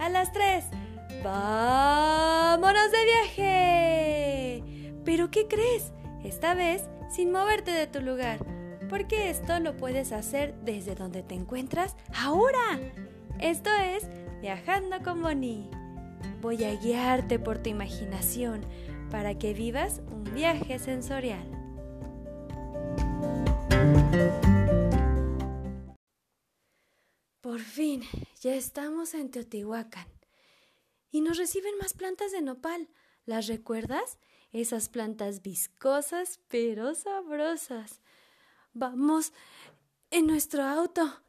A las tres. ¡Vámonos de viaje! Pero ¿qué crees? Esta vez sin moverte de tu lugar, porque esto lo puedes hacer desde donde te encuentras ahora. Esto es Viajando con Bonnie. Voy a guiarte por tu imaginación para que vivas un viaje sensorial. Por fin, ya estamos en Teotihuacán. Y nos reciben más plantas de nopal. ¿Las recuerdas? Esas plantas viscosas pero sabrosas. Vamos en nuestro auto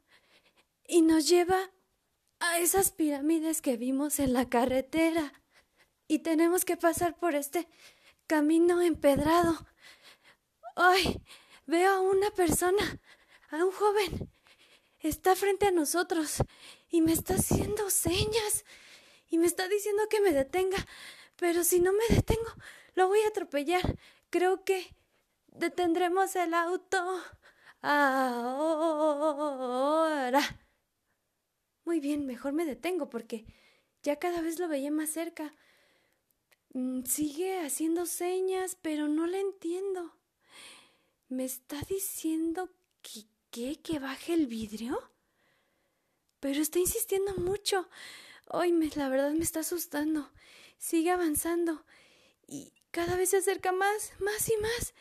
y nos lleva a esas pirámides que vimos en la carretera. Y tenemos que pasar por este camino empedrado. ¡Ay! Veo a una persona, a un joven. Está frente a nosotros y me está haciendo señas y me está diciendo que me detenga. Pero si no me detengo, lo voy a atropellar. Creo que detendremos el auto ahora. Muy bien, mejor me detengo porque ya cada vez lo veía más cerca. Mm, sigue haciendo señas, pero no le entiendo. ¿Me está diciendo que qué? ¿Que baje el vidrio? Pero está insistiendo mucho. Ay, la verdad me está asustando. Sigue avanzando. Y cada vez se acerca más, más y más.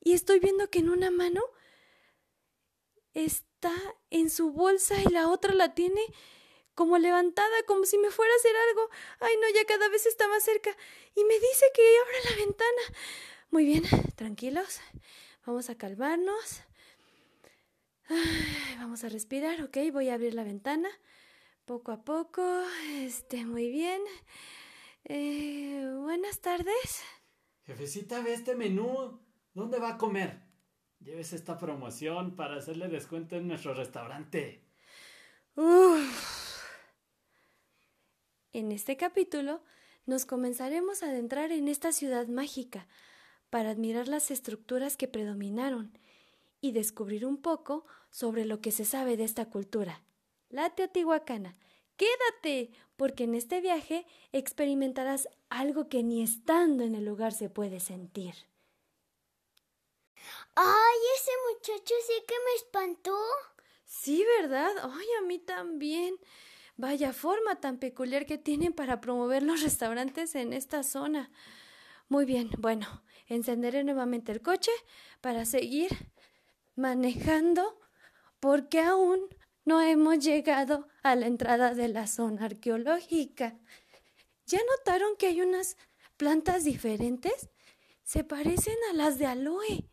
Y estoy viendo que en una mano está en su bolsa y la otra la tiene como levantada, como si me fuera a hacer algo. Ay, no, ya cada vez está más cerca. Y me dice que abra la ventana. Muy bien, tranquilos. Vamos a calmarnos. Vamos a respirar, ok. Voy a abrir la ventana. Poco a poco. Este, muy bien. Eh, buenas tardes. Jefecita, ve este menú. ¿Dónde va a comer? Lleves esta promoción para hacerle descuento en nuestro restaurante. En este capítulo nos comenzaremos a adentrar en esta ciudad mágica para admirar las estructuras que predominaron y descubrir un poco sobre lo que se sabe de esta cultura. La Teotihuacana, Quédate, porque en este viaje experimentarás algo que ni estando en el lugar se puede sentir. ¡Ay, ese muchacho sí que me espantó! Sí, ¿verdad? Ay, a mí también. Vaya forma tan peculiar que tienen para promover los restaurantes en esta zona. Muy bien, bueno, encenderé nuevamente el coche para seguir manejando porque aún no hemos llegado a la entrada de la zona arqueológica. ¿Ya notaron que hay unas plantas diferentes? Se parecen a las de aloe.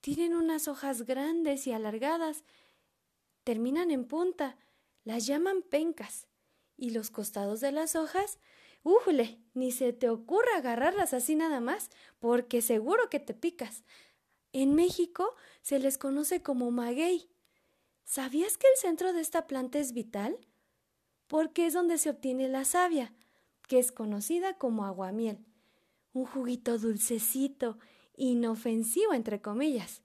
Tienen unas hojas grandes y alargadas. Terminan en punta. Las llaman pencas. Y los costados de las hojas, ¡újule! Ni se te ocurra agarrarlas así nada más, porque seguro que te picas. En México se les conoce como maguey ¿Sabías que el centro de esta planta es vital? Porque es donde se obtiene la savia, que es conocida como aguamiel, un juguito dulcecito, inofensivo entre comillas,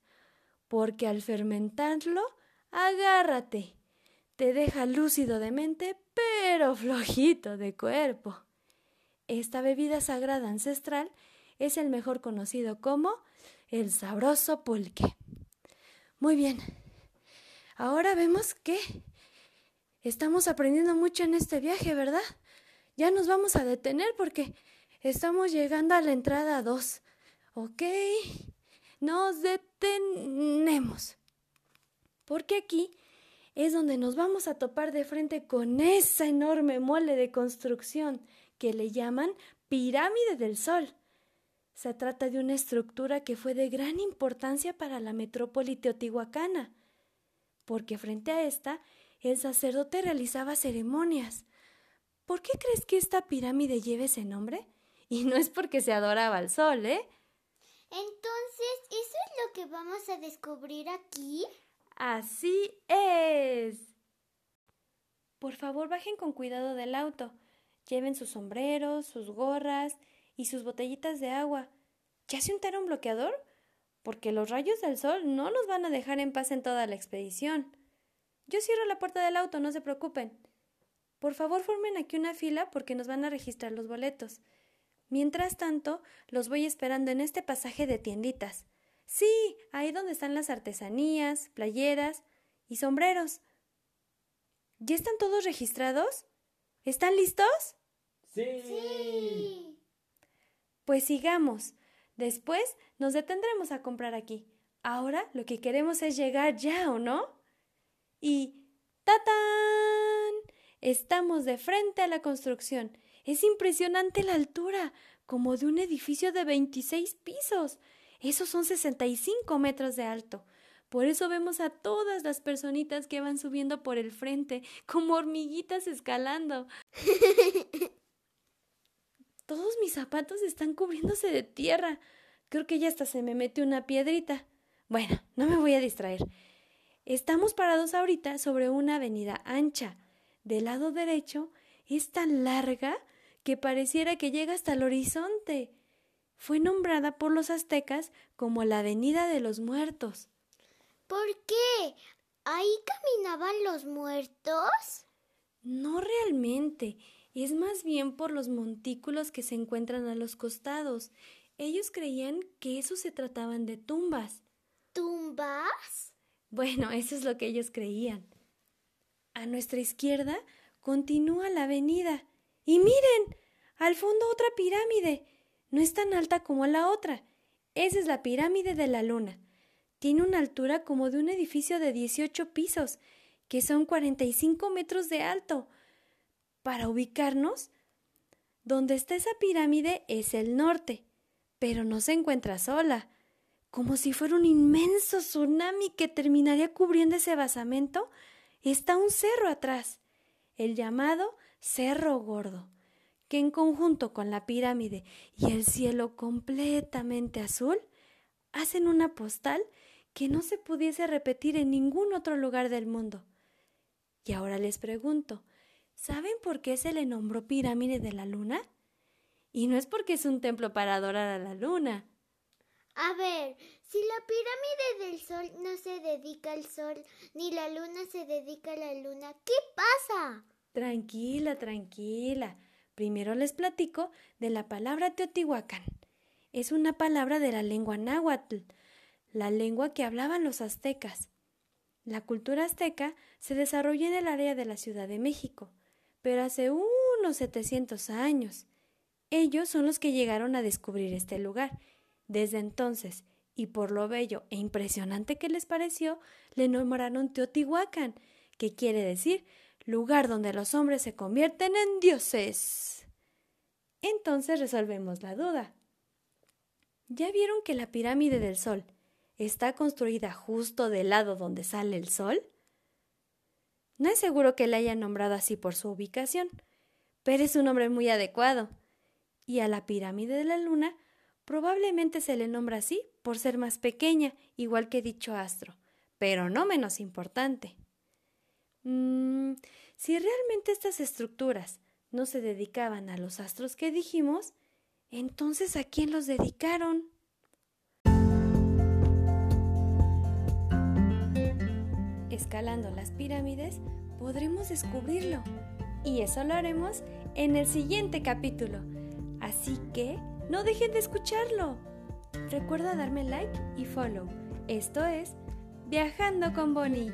porque al fermentarlo, agárrate, te deja lúcido de mente, pero flojito de cuerpo. Esta bebida sagrada ancestral es el mejor conocido como el sabroso pulque. Muy bien, Ahora vemos que estamos aprendiendo mucho en este viaje, ¿verdad? Ya nos vamos a detener porque estamos llegando a la entrada 2. ¿Ok? Nos detenemos. Porque aquí es donde nos vamos a topar de frente con esa enorme mole de construcción que le llaman pirámide del Sol. Se trata de una estructura que fue de gran importancia para la metrópoli teotihuacana porque frente a esta el sacerdote realizaba ceremonias. ¿Por qué crees que esta pirámide lleva ese nombre? Y no es porque se adoraba al sol, ¿eh? Entonces, ¿eso es lo que vamos a descubrir aquí? Así es. Por favor, bajen con cuidado del auto. Lleven sus sombreros, sus gorras y sus botellitas de agua. ¿Ya se untaron bloqueador? porque los rayos del sol no nos van a dejar en paz en toda la expedición. Yo cierro la puerta del auto, no se preocupen. Por favor, formen aquí una fila porque nos van a registrar los boletos. Mientras tanto, los voy esperando en este pasaje de tienditas. Sí, ahí donde están las artesanías, playeras y sombreros. ¿Ya están todos registrados? ¿Están listos? Sí. Pues sigamos. Después nos detendremos a comprar aquí. Ahora lo que queremos es llegar ya, ¿o no? Y ¡tatán! Estamos de frente a la construcción. Es impresionante la altura, como de un edificio de 26 pisos. Esos son 65 metros de alto. Por eso vemos a todas las personitas que van subiendo por el frente, como hormiguitas escalando. Todos mis zapatos están cubriéndose de tierra. Creo que ya hasta se me mete una piedrita. Bueno, no me voy a distraer. Estamos parados ahorita sobre una avenida ancha. Del lado derecho es tan larga que pareciera que llega hasta el horizonte. Fue nombrada por los aztecas como la Avenida de los Muertos. ¿Por qué? ¿Ahí caminaban los muertos? No realmente, es más bien por los montículos que se encuentran a los costados. Ellos creían que eso se trataban de tumbas. ¿Tumbas? Bueno, eso es lo que ellos creían. A nuestra izquierda continúa la avenida. Y miren, al fondo otra pirámide. No es tan alta como la otra. Esa es la pirámide de la luna. Tiene una altura como de un edificio de 18 pisos, que son 45 metros de alto. Para ubicarnos, donde está esa pirámide es el norte, pero no se encuentra sola. Como si fuera un inmenso tsunami que terminaría cubriendo ese basamento, está un cerro atrás, el llamado Cerro Gordo, que en conjunto con la pirámide y el cielo completamente azul, hacen una postal que no se pudiese repetir en ningún otro lugar del mundo. Y ahora les pregunto, ¿saben por qué se le nombró pirámide de la luna? Y no es porque es un templo para adorar a la luna. A ver, si la pirámide del sol no se dedica al sol, ni la luna se dedica a la luna, ¿qué pasa? Tranquila, tranquila. Primero les platico de la palabra Teotihuacán. Es una palabra de la lengua náhuatl, la lengua que hablaban los aztecas. La cultura azteca se desarrolló en el área de la Ciudad de México, pero hace unos 700 años. Ellos son los que llegaron a descubrir este lugar. Desde entonces, y por lo bello e impresionante que les pareció, le nombraron Teotihuacán, que quiere decir lugar donde los hombres se convierten en dioses. Entonces resolvemos la duda. ¿Ya vieron que la pirámide del Sol está construida justo del lado donde sale el Sol? No es seguro que la hayan nombrado así por su ubicación, pero es un nombre muy adecuado. Y a la pirámide de la Luna probablemente se le nombra así por ser más pequeña, igual que dicho astro, pero no menos importante. Mm, si realmente estas estructuras no se dedicaban a los astros que dijimos, entonces ¿a quién los dedicaron? Escalando las pirámides podremos descubrirlo y eso lo haremos en el siguiente capítulo. Así que no dejen de escucharlo. Recuerda darme like y follow. Esto es Viajando con Bonnie.